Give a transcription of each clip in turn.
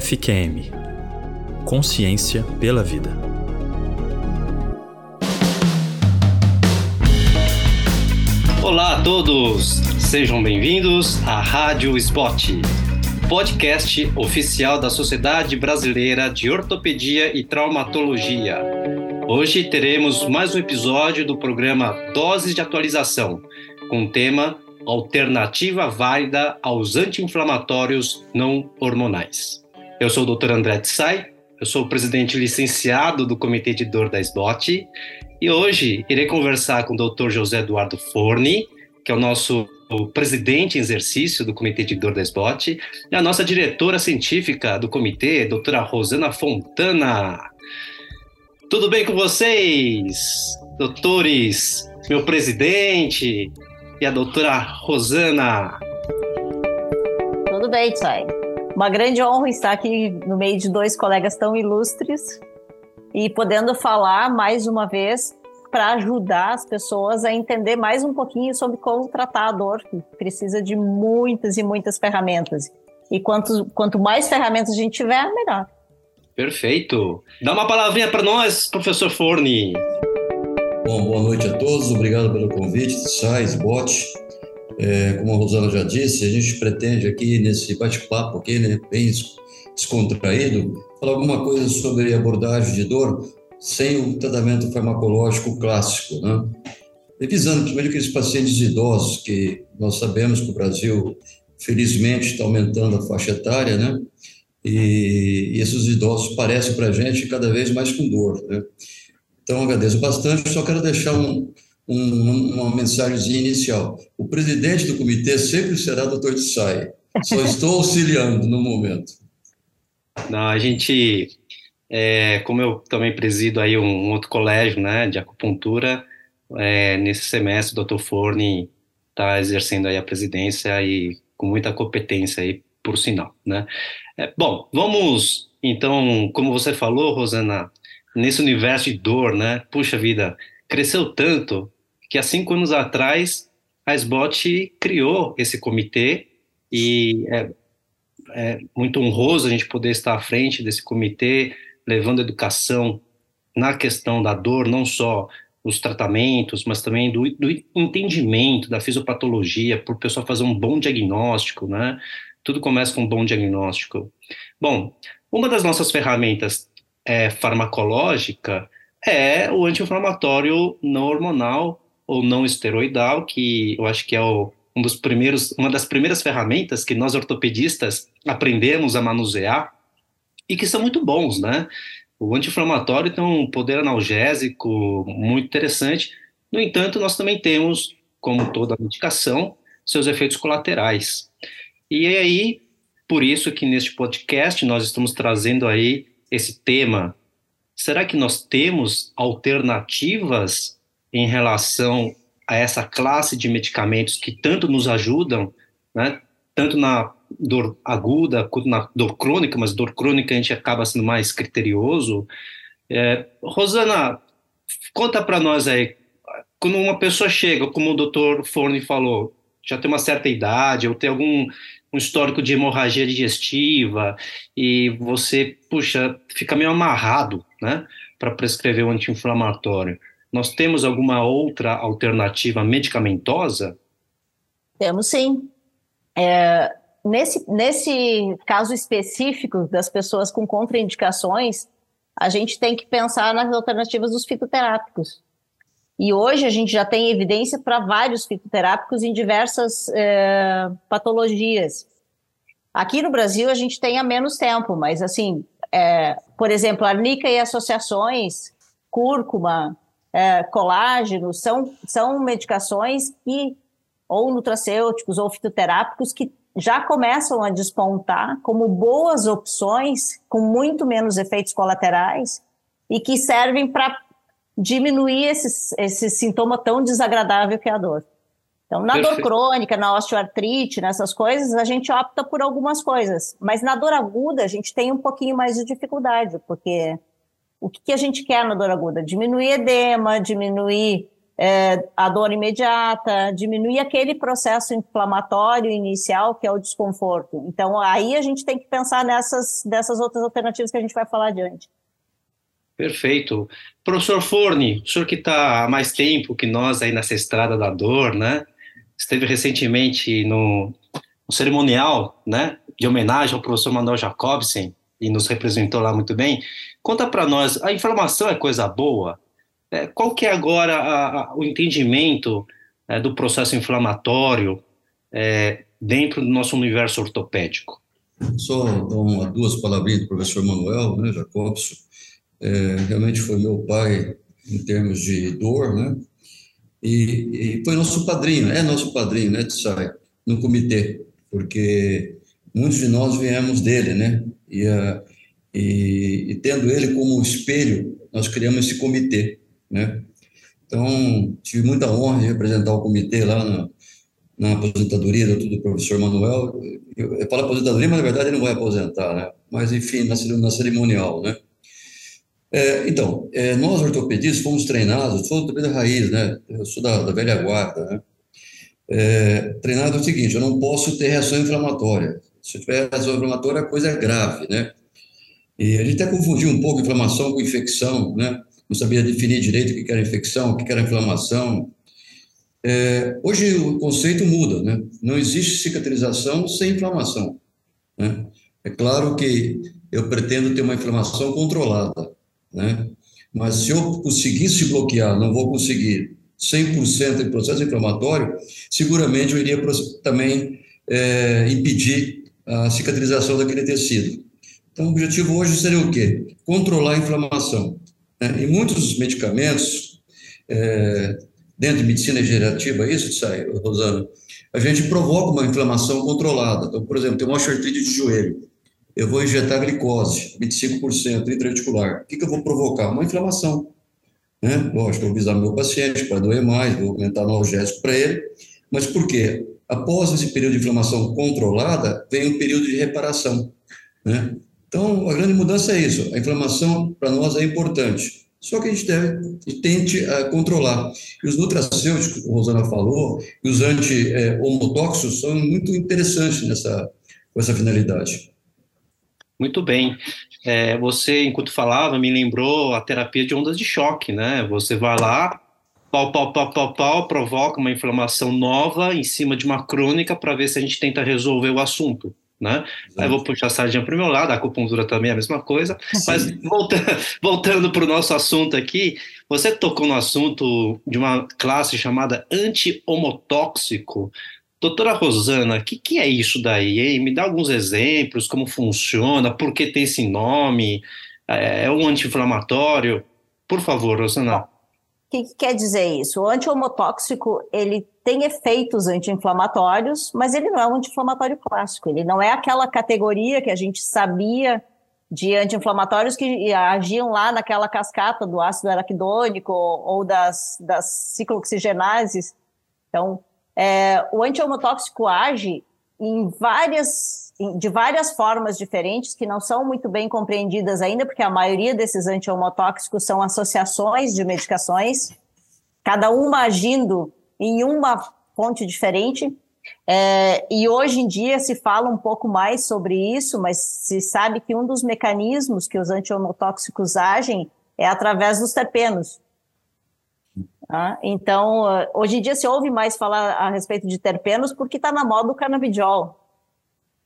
FQM Consciência pela Vida. Olá a todos, sejam bem-vindos à Rádio Spot, podcast oficial da Sociedade Brasileira de Ortopedia e Traumatologia. Hoje teremos mais um episódio do programa Doses de Atualização, com o tema Alternativa Válida aos Anti-Inflamatórios Não Hormonais. Eu sou o Dr. André Tsai, eu sou o presidente licenciado do Comitê de Dor da SBOT e hoje irei conversar com o Dr. José Eduardo Forni, que é o nosso presidente em exercício do Comitê de Dor da SBOT, e a nossa diretora científica do comitê, doutora Rosana Fontana. Tudo bem com vocês, doutores, meu presidente e a doutora Rosana? Tudo bem, Tsai. Uma grande honra estar aqui no meio de dois colegas tão ilustres e podendo falar mais uma vez para ajudar as pessoas a entender mais um pouquinho sobre como tratar a dor, que precisa de muitas e muitas ferramentas. E quanto, quanto mais ferramentas a gente tiver, melhor. Perfeito. Dá uma palavrinha para nós, professor Forni. Bom, boa noite a todos. Obrigado pelo convite, Sais, Bot. É, como a Rosana já disse, a gente pretende aqui nesse bate-papo aqui, né, bem descontraído, falar alguma coisa sobre abordagem de dor sem o tratamento farmacológico clássico, né? E visando principalmente aqueles pacientes idosos que nós sabemos que o Brasil, felizmente, está aumentando a faixa etária, né? E, e esses idosos parecem para a gente cada vez mais com dor, né? Então, agradeço bastante. Só quero deixar um, um, uma mensagem inicial. O presidente do comitê sempre será o Dr. Tsai. Só estou auxiliando no momento. Não, a gente, é, como eu também presido aí um, um outro colégio, né, de acupuntura, é, nesse semestre o Dr. Forni está exercendo aí a presidência e com muita competência aí, por sinal, né. É, bom, vamos, então, como você falou, Rosana, nesse universo de dor, né, puxa vida, cresceu tanto que há cinco anos atrás a SBOT criou esse comitê e é, é, muito honroso a gente poder estar à frente desse comitê, levando educação na questão da dor, não só os tratamentos, mas também do, do entendimento da fisiopatologia, para o pessoal fazer um bom diagnóstico, né? Tudo começa com um bom diagnóstico. Bom, uma das nossas ferramentas é, farmacológica é o anti-inflamatório não hormonal ou não esteroidal, que eu acho que é o, um dos primeiros, uma das primeiras ferramentas que nós ortopedistas aprendemos a manusear e que são muito bons, né? O anti-inflamatório tem um poder analgésico muito interessante. No entanto, nós também temos, como toda medicação, seus efeitos colaterais. E é aí, por isso que neste podcast nós estamos trazendo aí esse tema. Será que nós temos alternativas em relação a essa classe de medicamentos que tanto nos ajudam, né, tanto na dor aguda quanto na dor crônica, mas dor crônica a gente acaba sendo mais criterioso. É, Rosana, conta para nós aí, quando uma pessoa chega, como o doutor Forne falou, já tem uma certa idade, ou tem algum um histórico de hemorragia digestiva, e você, puxa, fica meio amarrado, né, para prescrever um anti-inflamatório. Nós temos alguma outra alternativa medicamentosa? Temos sim. É, nesse, nesse caso específico das pessoas com contraindicações, a gente tem que pensar nas alternativas dos fitoterápicos. E hoje a gente já tem evidência para vários fitoterápicos em diversas é, patologias. Aqui no Brasil a gente tem há menos tempo, mas assim, é, por exemplo, arnica e associações, cúrcuma, é, colágeno, são, são medicações que, ou nutracêuticos ou fitoterápicos, que já começam a despontar como boas opções, com muito menos efeitos colaterais, e que servem para diminuir esse, esse sintoma tão desagradável que é a dor. Então, na Perfeito. dor crônica, na osteoartrite, nessas coisas, a gente opta por algumas coisas. Mas na dor aguda, a gente tem um pouquinho mais de dificuldade, porque o que, que a gente quer na dor aguda? Diminuir edema, diminuir é, a dor imediata, diminuir aquele processo inflamatório inicial que é o desconforto. Então, aí a gente tem que pensar nessas, nessas outras alternativas que a gente vai falar adiante. Perfeito. Professor Forni, o senhor que está há mais tempo que nós aí nessa estrada da dor, né? Esteve recentemente no, no cerimonial, né? De homenagem ao professor Manuel Jacobsen e nos representou lá muito bem. Conta para nós, a inflamação é coisa boa? É, qual que é agora a, a, o entendimento é, do processo inflamatório é, dentro do nosso universo ortopédico? Só uma, duas palavrinhas do professor Manuel né, Jacobson. É, realmente foi meu pai em termos de dor, né? E, e foi nosso padrinho, é nosso padrinho, né, de SAI, no comitê, porque muitos de nós viemos dele, né? E, a, e, e tendo ele como espelho, nós criamos esse comitê né? Então, tive muita honra de representar o comitê lá na, na aposentadoria do, do professor Manuel. Eu, eu falo aposentadoria, mas na verdade ele não vai aposentar, né? Mas, enfim, na, na cerimonial, né? É, então, é, nós ortopedistas fomos treinados, sou ortopedista raiz, né? Eu sou da, da velha guarda, né? É, treinado é o seguinte, eu não posso ter reação inflamatória. Se tiver reação inflamatória, a coisa é grave, né? E a gente até confundiu um pouco inflamação com infecção, né? não sabia definir direito o que era infecção, o que era inflamação. É, hoje o conceito muda, né? Não existe cicatrização sem inflamação. Né? É claro que eu pretendo ter uma inflamação controlada, né? Mas se eu conseguisse bloquear, não vou conseguir 100% do processo inflamatório, seguramente eu iria também é, impedir a cicatrização daquele tecido. Então, o objetivo hoje seria o quê? Controlar a inflamação. Né? Em muitos medicamentos, é, dentro de medicina regenerativa, isso sai, Rosana, a gente provoca uma inflamação controlada. Então, por exemplo, tem uma osteoartrite de joelho, eu vou injetar glicose, 25% intraarticular. O que, que eu vou provocar? Uma inflamação. Né? Lógico, eu vou avisar meu paciente para doer mais, vou aumentar analgésico para ele. Mas por quê? Após esse período de inflamação controlada, vem um período de reparação. Né? Então, a grande mudança é isso. A inflamação, para nós, é importante. Só que a gente deve e tente uh, controlar. E os nutracêuticos, como a Rosana falou, e os anti-homotóxicos são muito interessantes nessa, com essa finalidade. Muito bem. É, você, enquanto falava, me lembrou a terapia de ondas de choque, né? Você vai lá, pau, pau, pau, pau, pau, provoca uma inflamação nova em cima de uma crônica para ver se a gente tenta resolver o assunto né? Aí eu vou puxar a sardinha para o meu lado, a acupuntura também é a mesma coisa. Sim. Mas voltando, voltando para o nosso assunto aqui, você tocou no assunto de uma classe chamada anti-homotóxico. Doutora Rosana, o que, que é isso daí? Hein? Me dá alguns exemplos, como funciona, por que tem esse nome, é, é um anti-inflamatório? Por favor, Rosana que, que quer dizer isso? O anti-homotóxico, ele tem efeitos anti-inflamatórios, mas ele não é um anti-inflamatório clássico. Ele não é aquela categoria que a gente sabia de anti-inflamatórios que agiam lá naquela cascata do ácido araquidônico ou das, das ciclooxigenases. Então, é, o anti-homotóxico age em várias, de várias formas diferentes que não são muito bem compreendidas ainda, porque a maioria desses anti-homotóxicos são associações de medicações, cada uma agindo em uma fonte diferente. É, e hoje em dia se fala um pouco mais sobre isso, mas se sabe que um dos mecanismos que os anti-homotóxicos agem é através dos terpenos. Ah, então, hoje em dia se ouve mais falar a respeito de terpenos porque está na moda o canabidiol.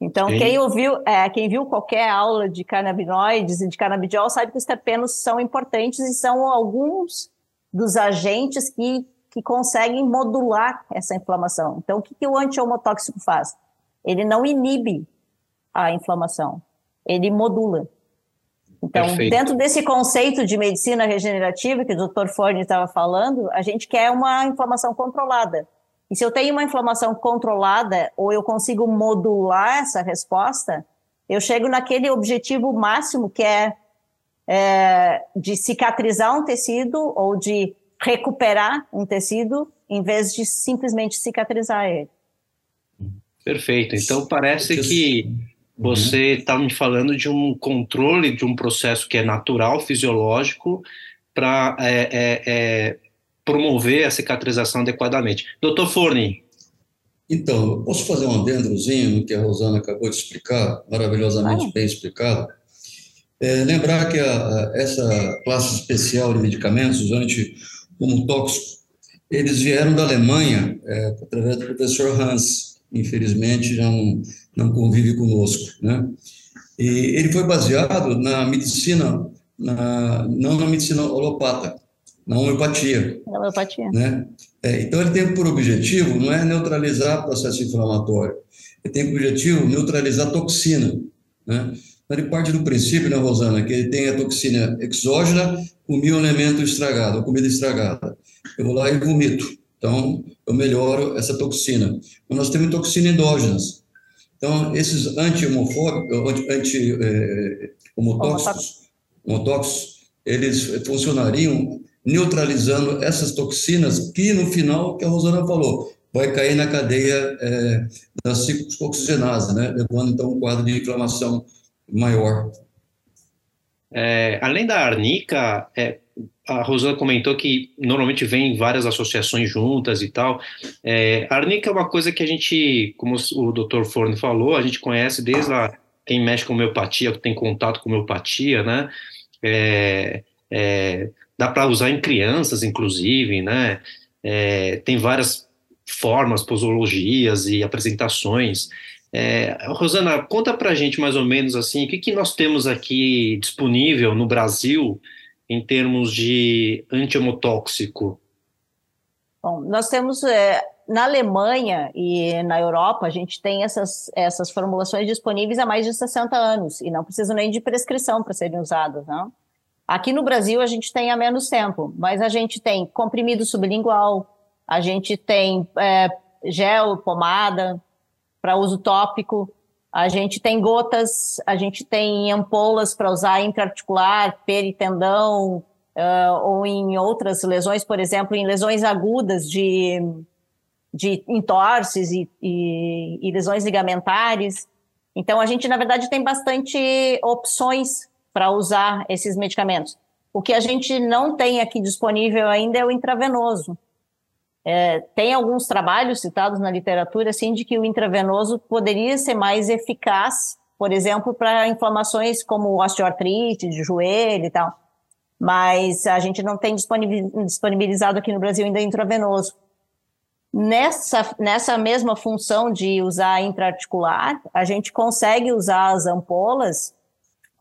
Então, Sim. quem ouviu, é, quem viu qualquer aula de canabinoides e de canabidiol sabe que os terpenos são importantes e são alguns dos agentes que, que conseguem modular essa inflamação. Então, o que, que o anti-homotóxico faz? Ele não inibe a inflamação, ele modula. Então, Perfeito. dentro desse conceito de medicina regenerativa que o Dr. Forne estava falando, a gente quer uma inflamação controlada. E se eu tenho uma inflamação controlada ou eu consigo modular essa resposta, eu chego naquele objetivo máximo que é, é de cicatrizar um tecido ou de recuperar um tecido em vez de simplesmente cicatrizar ele. Perfeito. Então parece que você está uhum. me falando de um controle de um processo que é natural, fisiológico, para é, é, é, promover a cicatrização adequadamente. Doutor Forni. Então, eu posso fazer um adendrozinho no que a Rosana acabou de explicar, maravilhosamente bem explicado. É, lembrar que a, a, essa classe especial de medicamentos, os anti-homotóxicos, eles vieram da Alemanha é, através do professor Hans, infelizmente já não, não convive conosco, né? E ele foi baseado na medicina, na, não na medicina holopata, na homeopatia. Na homeopatia. Né? É, então, ele tem por objetivo, não é neutralizar o processo inflamatório, ele tem por objetivo neutralizar a toxina. Né? Então, ele parte do princípio, né, Rosana, que ele tem a toxina exógena, comi um elemento estragado, comida estragada. Eu vou lá e vomito. Então, eu melhoro essa toxina. Mas nós temos toxina endógenas. Então, esses anti-homotóxicos, anti, eh, homotóxicos, eles funcionariam neutralizando essas toxinas que, no final, que a Rosana falou, vai cair na cadeia é, da ciclooxigenase, né? levando, então, um quadro de inflamação maior. É, além da arnica, é, a Rosana comentou que normalmente vem várias associações juntas e tal. É, a arnica é uma coisa que a gente, como o Dr. Forno falou, a gente conhece desde lá, quem mexe com homeopatia, que tem contato com homeopatia, né? É, é, dá para usar em crianças, inclusive, né? É, tem várias formas, posologias e apresentações. É, Rosana, conta para a gente mais ou menos assim, o que, que nós temos aqui disponível no Brasil em termos de antihomotóxico? Bom, nós temos é, na Alemanha e na Europa, a gente tem essas, essas formulações disponíveis há mais de 60 anos e não precisam nem de prescrição para serem usadas, não? Aqui no Brasil a gente tem há menos tempo, mas a gente tem comprimido sublingual, a gente tem é, gel, pomada para uso tópico, a gente tem gotas, a gente tem ampolas para usar intraarticular, peritendão, uh, ou em outras lesões, por exemplo, em lesões agudas de, de entorses e, e, e lesões ligamentares. Então, a gente, na verdade, tem bastante opções para usar esses medicamentos. O que a gente não tem aqui disponível ainda é o intravenoso. É, tem alguns trabalhos citados na literatura, assim, de que o intravenoso poderia ser mais eficaz, por exemplo, para inflamações como osteoartrite, de joelho e tal. Mas a gente não tem disponibilizado aqui no Brasil ainda intravenoso. Nessa, nessa mesma função de usar intraarticular, a gente consegue usar as ampolas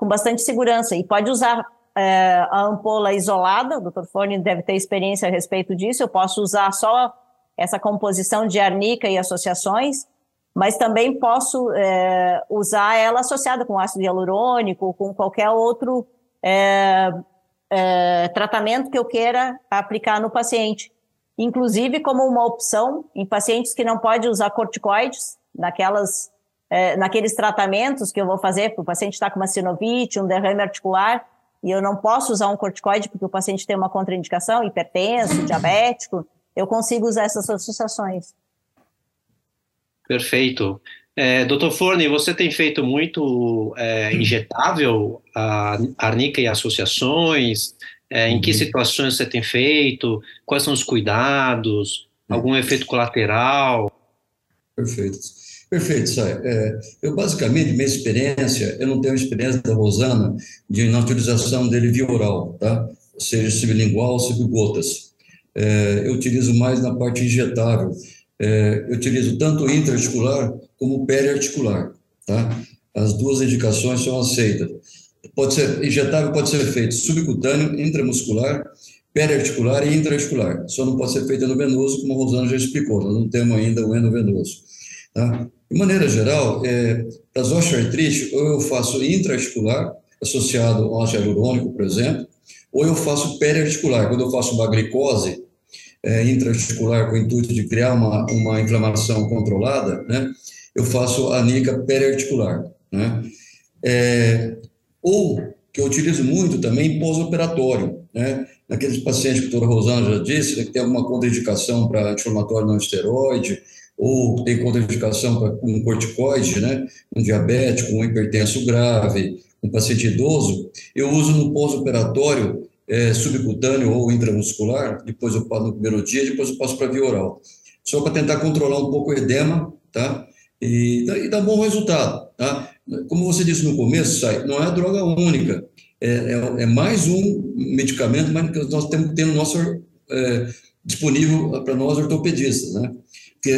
com bastante segurança. E pode usar é, a ampola isolada, o Dr. Forni deve ter experiência a respeito disso. Eu posso usar só essa composição de arnica e associações, mas também posso é, usar ela associada com ácido hialurônico, com qualquer outro é, é, tratamento que eu queira aplicar no paciente. Inclusive como uma opção em pacientes que não podem usar corticoides, naquelas é, naqueles tratamentos que eu vou fazer, porque o paciente está com uma sinovite, um derrame articular, e eu não posso usar um corticoide porque o paciente tem uma contraindicação, hipertenso, diabético, eu consigo usar essas associações. Perfeito. É, Doutor Forni, você tem feito muito é, injetável a arnica e associações? É, em que uhum. situações você tem feito? Quais são os cuidados? Algum efeito colateral? Perfeito. Perfeito, Sai. É, eu, basicamente, minha experiência, eu não tenho experiência da Rosana de na utilização dele via oral, tá? Seja, sublingual ou subgotas. É, eu utilizo mais na parte injetável. É, eu utilizo tanto intraarticular como periarticular, tá? As duas indicações são aceitas. Pode ser injetável, pode ser feito subcutâneo, intramuscular, periarticular e intraarticular. Só não pode ser feito endovenoso, como a Rosana já explicou. Nós não temos ainda o endovenoso. Tá? De maneira geral, é, para as osteoartrite, ou eu faço intraarticular, associado ao hialurônico, por exemplo, ou eu faço periarticular, quando eu faço uma glicose é, intraarticular com o intuito de criar uma, uma inflamação controlada, né, eu faço a nica periarticular. Né? É, ou, que eu utilizo muito também, pós-operatório, né? naqueles pacientes que a doutora Rosana já disse, né, que tem alguma contraindicação para anti-inflamatório não esteroide, ou tem contraindicação para um corticoide, né, um diabético, um hipertenso grave, um paciente idoso, eu uso no pós-operatório é, subcutâneo ou intramuscular, depois eu passo no primeiro dia, depois eu passo para via oral. Só para tentar controlar um pouco o edema, tá? E, e dá bom resultado, tá? Como você disse no começo, Sai, não é droga única, é, é, é, mais um medicamento mas que nós temos tendo nosso é, disponível para nós ortopedistas, né?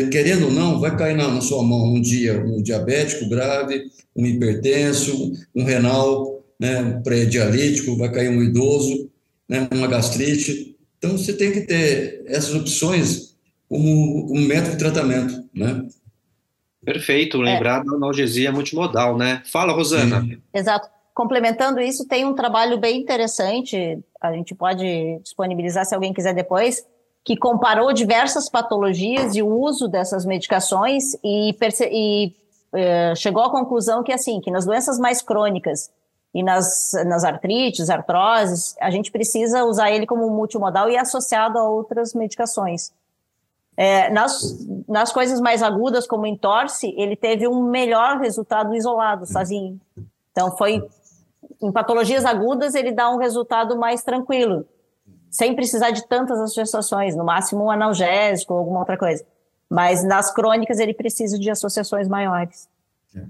Querendo ou não, vai cair na, na, sua mão um dia um diabético grave, um hipertenso, um renal, né, um pré-dialítico, vai cair um idoso, né, uma gastrite. Então, você tem que ter essas opções como, como método de tratamento, né? Perfeito, lembrar é. da analgesia multimodal, né? Fala, Rosana. Sim. Exato. Complementando isso, tem um trabalho bem interessante, a gente pode disponibilizar se alguém quiser depois, que comparou diversas patologias e o uso dessas medicações e, e eh, chegou à conclusão que, assim, que nas doenças mais crônicas e nas, nas artrites, artroses, a gente precisa usar ele como multimodal e associado a outras medicações. É, nas, nas coisas mais agudas, como entorse, ele teve um melhor resultado isolado, sozinho. Então, foi. Em patologias agudas, ele dá um resultado mais tranquilo, sem precisar de tantas associações, no máximo um analgésico ou alguma outra coisa. Mas nas crônicas, ele precisa de associações maiores. É.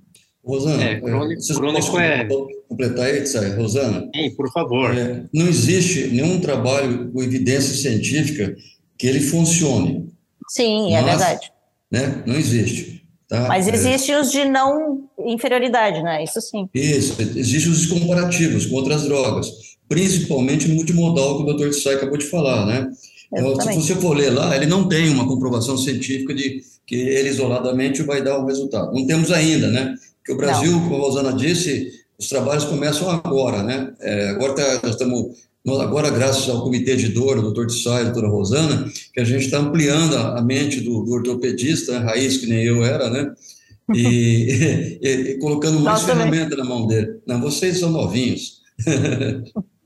Rosana, é, crônico, crônico é... completar aí, Rosana? Sim, por favor. É, não existe nenhum trabalho com evidência científica que ele funcione. Sim, é Mas, é verdade. Né, não existe. Tá? Mas existem é. os de não inferioridade, né? Isso sim. Isso, existem os comparativos com outras drogas, principalmente no multimodal que o doutor Tsai acabou de falar, né? Então, se você for ler lá, ele não tem uma comprovação científica de que ele isoladamente vai dar um resultado. Não temos ainda, né? Porque o Brasil, não. como a Rosana disse, os trabalhos começam agora, né? É, agora tá, nós estamos agora, graças ao comitê de dor, o doutor Tissai, a doutora Rosana, que a gente está ampliando a, mente do, do ortopedista, né, raiz que nem eu era, né? E, e, e colocando mais ferramenta na mão dele. Não, vocês são novinhos.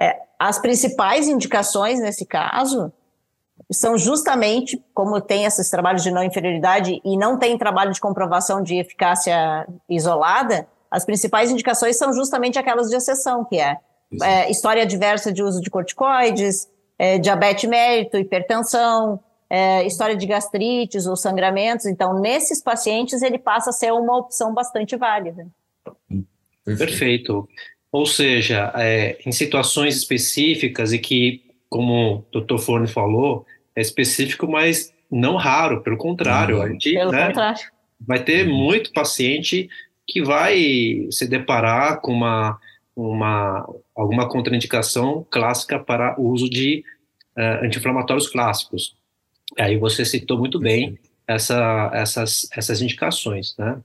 é, as principais indicações nesse caso são justamente, como tem esses trabalhos de não inferioridade e não tem trabalho de comprovação de eficácia isolada, as principais indicações são justamente aquelas de exceção, que é é, história adversa de uso de corticoides, é, diabetes mérito, hipertensão, é, história de gastrites ou sangramentos. Então, nesses pacientes, ele passa a ser uma opção bastante válida. Perfeito. Ou seja, é, em situações específicas e que, como o Dr. Forne falou, é específico, mas não raro, pelo contrário. A gente, pelo né, contrário. Vai ter muito paciente que vai se deparar com uma uma, alguma contraindicação clássica para o uso de uh, anti-inflamatórios clássicos. Aí você citou muito bem essa, essas, essas indicações, né?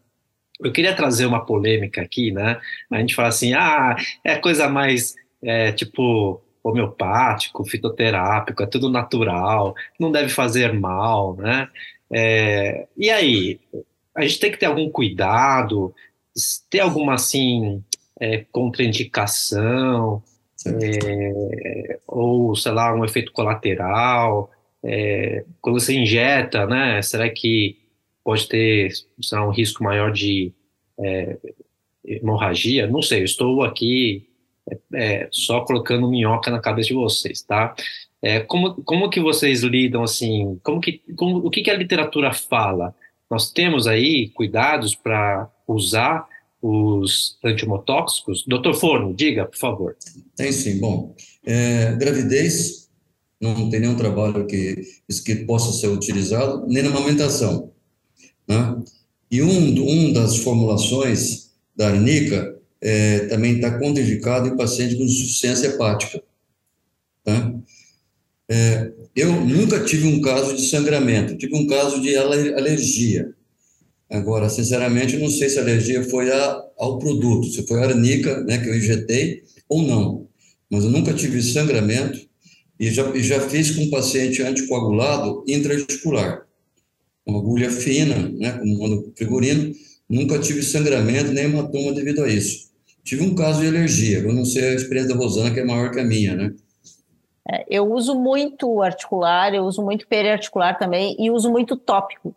Eu queria trazer uma polêmica aqui, né? A gente fala assim, ah, é coisa mais, é, tipo, homeopático, fitoterápico, é tudo natural, não deve fazer mal, né? É, e aí, a gente tem que ter algum cuidado, ter alguma, assim, é, contraindicação, é, ou, sei lá, um efeito colateral, é, quando você injeta, né, será que pode ter lá, um risco maior de é, hemorragia? Não sei, eu estou aqui é, é, só colocando minhoca na cabeça de vocês, tá? É, como, como que vocês lidam, assim, como que, como, o que, que a literatura fala? Nós temos aí cuidados para usar os antimotóxicos? Doutor Forno, diga, por favor. Tem sim. Bom, é, gravidez, não tem nenhum trabalho que, que possa ser utilizado, nem na amamentação. Né? E um, um das formulações da arnica é, também está contraindicado em paciente com insuficiência hepática. Tá? É, eu nunca tive um caso de sangramento, tive um caso de alergia. Agora, sinceramente, não sei se a alergia foi a, ao produto, se foi a arnica né, que eu injetei ou não. Mas eu nunca tive sangramento e já, e já fiz com um paciente anticoagulado intraarticular. Uma agulha fina, né, como manda figurino, nunca tive sangramento nem hematoma devido a isso. Tive um caso de alergia, eu não sei a experiência da Rosana, que é maior que a minha, né? É, eu uso muito articular, eu uso muito periarticular também e uso muito tópico.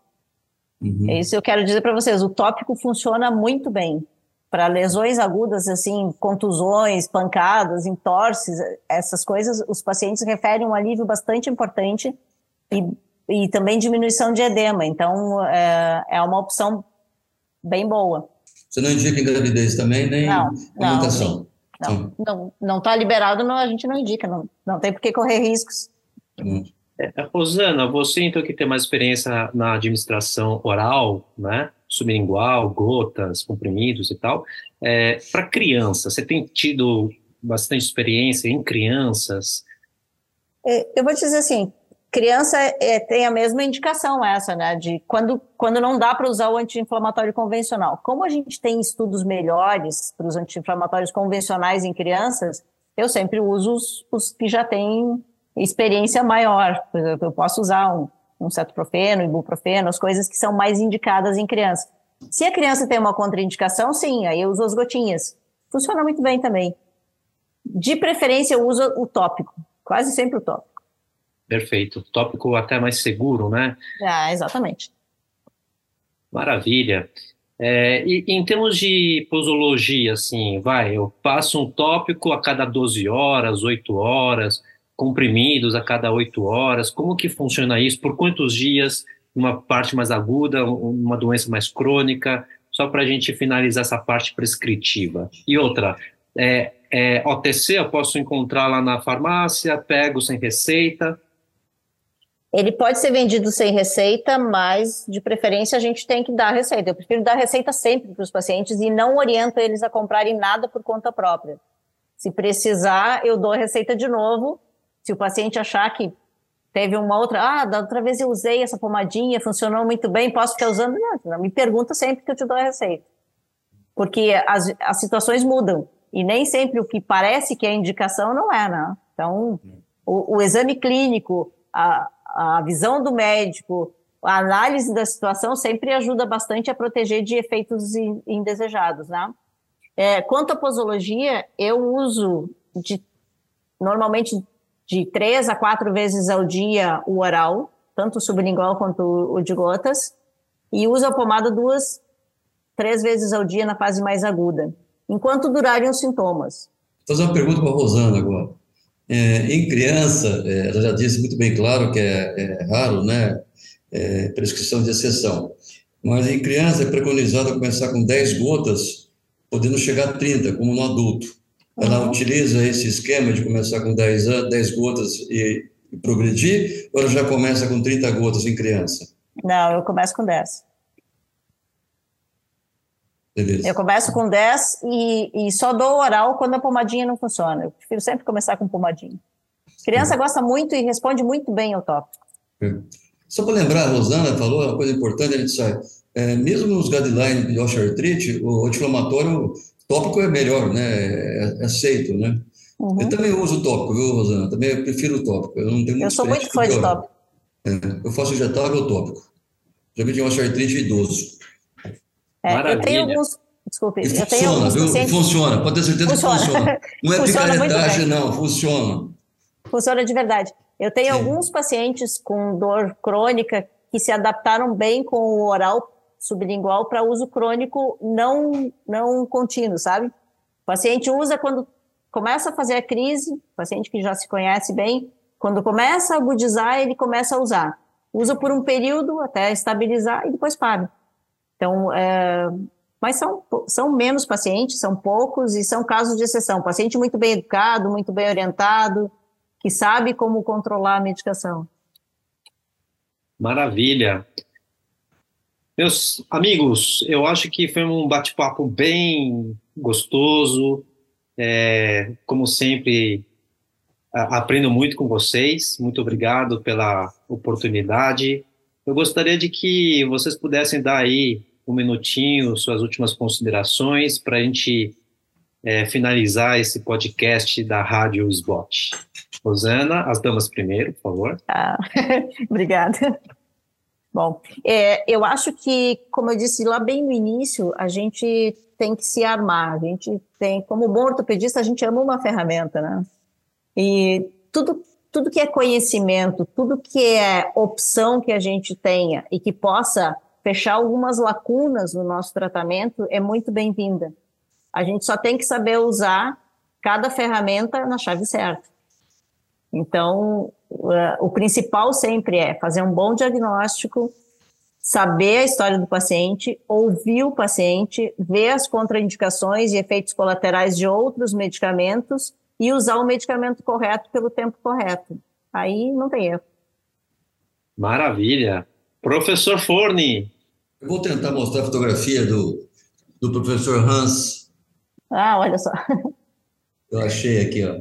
Uhum. É isso que eu quero dizer para vocês. O tópico funciona muito bem. para lesões agudas, assim, contusões, pancadas, entorses, essas coisas, os pacientes referem um alívio bastante importante e, e também diminuição de edema. Então, é, é uma opção bem boa. Você não indica em gravidez também, nem não, alimentação? Não, não, não está liberado, não, a gente não indica, não, não tem por que correr riscos. Hum. É, Rosana, você então que tem mais experiência na administração oral, né, sublingual, gotas, comprimidos e tal, é, para criança, você tem tido bastante experiência em crianças? É, eu vou dizer assim, criança é, tem a mesma indicação essa, né, de quando, quando não dá para usar o anti-inflamatório convencional. Como a gente tem estudos melhores para os anti-inflamatórios convencionais em crianças, eu sempre uso os, os que já têm experiência maior. Por exemplo, eu posso usar um, um cetoprofeno, ibuprofeno, as coisas que são mais indicadas em criança. Se a criança tem uma contraindicação, sim, aí eu uso as gotinhas. Funciona muito bem também. De preferência, eu uso o tópico, quase sempre o tópico. Perfeito. Tópico até mais seguro, né? Ah, exatamente. Maravilha. É, e em termos de posologia, assim, vai, eu passo um tópico a cada 12 horas, 8 horas, comprimidos a cada oito horas? Como que funciona isso? Por quantos dias? Uma parte mais aguda, uma doença mais crônica? Só para a gente finalizar essa parte prescritiva. E outra, é, é, OTC eu posso encontrar lá na farmácia, pego sem receita? Ele pode ser vendido sem receita, mas de preferência a gente tem que dar receita. Eu prefiro dar receita sempre para os pacientes e não oriento eles a comprarem nada por conta própria. Se precisar, eu dou a receita de novo se o paciente achar que teve uma outra, ah, da outra vez eu usei essa pomadinha, funcionou muito bem, posso ficar usando? Não, me pergunta sempre que eu te dou a receita. Porque as, as situações mudam. E nem sempre o que parece que é indicação não é, né? Então, o, o exame clínico, a, a visão do médico, a análise da situação sempre ajuda bastante a proteger de efeitos indesejados, né? É, quanto à posologia, eu uso de, normalmente de três a quatro vezes ao dia o oral, tanto o sublingual quanto o de gotas, e usa a pomada duas, três vezes ao dia na fase mais aguda, enquanto durarem os sintomas. Vou fazer uma pergunta para a Rosana agora. É, em criança, é, ela já disse muito bem claro que é, é raro, né, é, prescrição de exceção, mas em criança é preconizado começar com 10 gotas, podendo chegar a 30, como no adulto. Ela uhum. utiliza esse esquema de começar com 10, 10 gotas e, e progredir, ou ela já começa com 30 gotas em criança? Não, eu começo com 10. Beleza. Eu começo com 10 e, e só dou oral quando a pomadinha não funciona. Eu prefiro sempre começar com pomadinha. Criança gosta muito e responde muito bem ao tópico. É. Só para lembrar, a Rosana falou uma coisa importante, a gente sabe, é, mesmo nos guidelines de osteoartrite, o anti-inflamatório tópico é melhor, né? É, é aceito, né? Uhum. Eu também uso tópico, viu, Rosana? Também prefiro o tópico. Eu não tenho Eu sou muito fã de tópico. É, eu faço injetável ou tópico. Já me de osteoartrite idoso. É, eu tenho alguns. Desculpe, e eu tenho alguns viu? Pacientes... Funciona, pode ter certeza funciona. que funciona. Não é picaretagem, não, funciona. Funciona de verdade. Eu tenho Sim. alguns pacientes com dor crônica que se adaptaram bem com o oral sublingual para uso crônico não, não contínuo, sabe? O paciente usa quando começa a fazer a crise, paciente que já se conhece bem, quando começa a agudizar, ele começa a usar. Usa por um período até estabilizar e depois para. Então, é, mas são, são menos pacientes, são poucos e são casos de exceção. Paciente muito bem educado, muito bem orientado, que sabe como controlar a medicação. Maravilha. Meus amigos, eu acho que foi um bate-papo bem gostoso. É, como sempre, aprendo muito com vocês. Muito obrigado pela oportunidade. Eu gostaria de que vocês pudessem dar aí um minutinho, suas últimas considerações, para a gente é, finalizar esse podcast da Rádio Sbot. Rosana, as damas primeiro, por favor. Ah, obrigada. Bom, é, eu acho que, como eu disse lá bem no início, a gente tem que se armar. A gente tem, como bom ortopedista, a gente ama uma ferramenta, né? E tudo, tudo que é conhecimento, tudo que é opção que a gente tenha e que possa fechar algumas lacunas no nosso tratamento é muito bem-vinda. A gente só tem que saber usar cada ferramenta na chave certa. Então, o principal sempre é fazer um bom diagnóstico, saber a história do paciente, ouvir o paciente, ver as contraindicações e efeitos colaterais de outros medicamentos e usar o medicamento correto pelo tempo correto. Aí não tem erro. Maravilha. Professor Forni. Eu vou tentar mostrar a fotografia do, do professor Hans. Ah, olha só. Eu achei aqui, ó.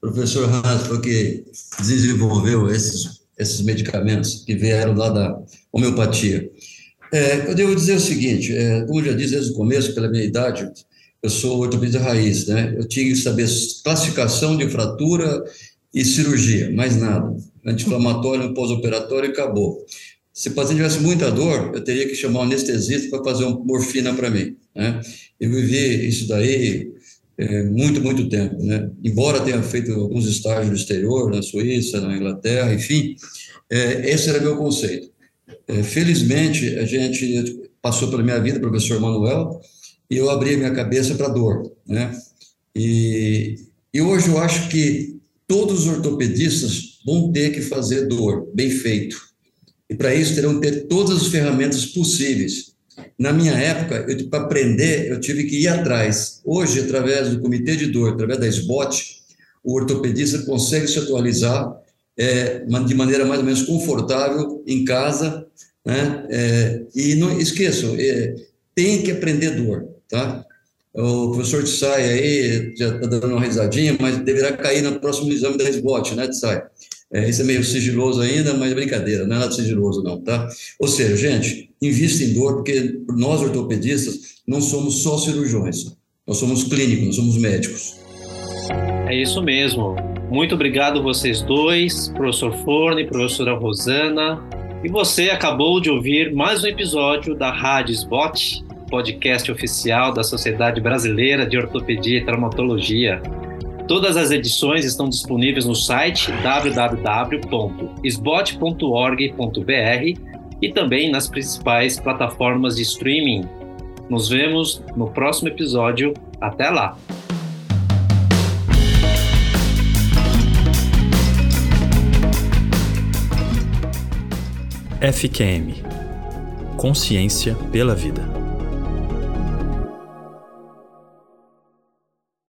O professor Hans foi que desenvolveu esses, esses medicamentos que vieram lá da homeopatia. É, eu devo dizer o seguinte, é, como eu já disse desde o começo, pela minha idade, eu sou ortopedista raiz, né? Eu tinha que saber classificação de fratura e cirurgia, mais nada. Anti-inflamatório, pós-operatório e acabou. Se o paciente tivesse muita dor, eu teria que chamar um anestesista para fazer uma morfina para mim, né? Eu vivi isso daí é, muito, muito tempo, né? Embora tenha feito alguns estágios no exterior, na Suíça, na Inglaterra, enfim, é, esse era meu conceito. É, felizmente, a gente passou pela minha vida, professor Manuel, e eu abri a minha cabeça para dor, né? E, e hoje eu acho que todos os ortopedistas vão ter que fazer dor, bem feito. E para isso terão que ter todas as ferramentas possíveis. Na minha época, para aprender, eu tive que ir atrás. Hoje, através do comitê de dor, através da SBOT, o ortopedista consegue se atualizar é, de maneira mais ou menos confortável em casa, né? É, e não esqueçam, é, tem que aprender dor, tá? O professor Tsai aí já está dando uma risadinha, mas deverá cair no próximo exame da SBOT, né, Tsai? É, isso é meio sigiloso ainda, mas é brincadeira, não é nada sigiloso não, tá? Ou seja, gente, invista em dor, porque nós ortopedistas não somos só cirurgiões, nós somos clínicos, nós somos médicos. É isso mesmo. Muito obrigado vocês dois, professor Forne, professora Rosana. E você acabou de ouvir mais um episódio da Rádio Spot, podcast oficial da Sociedade Brasileira de Ortopedia e Traumatologia. Todas as edições estão disponíveis no site www.sbot.org.br e também nas principais plataformas de streaming. Nos vemos no próximo episódio. Até lá! FQM Consciência pela Vida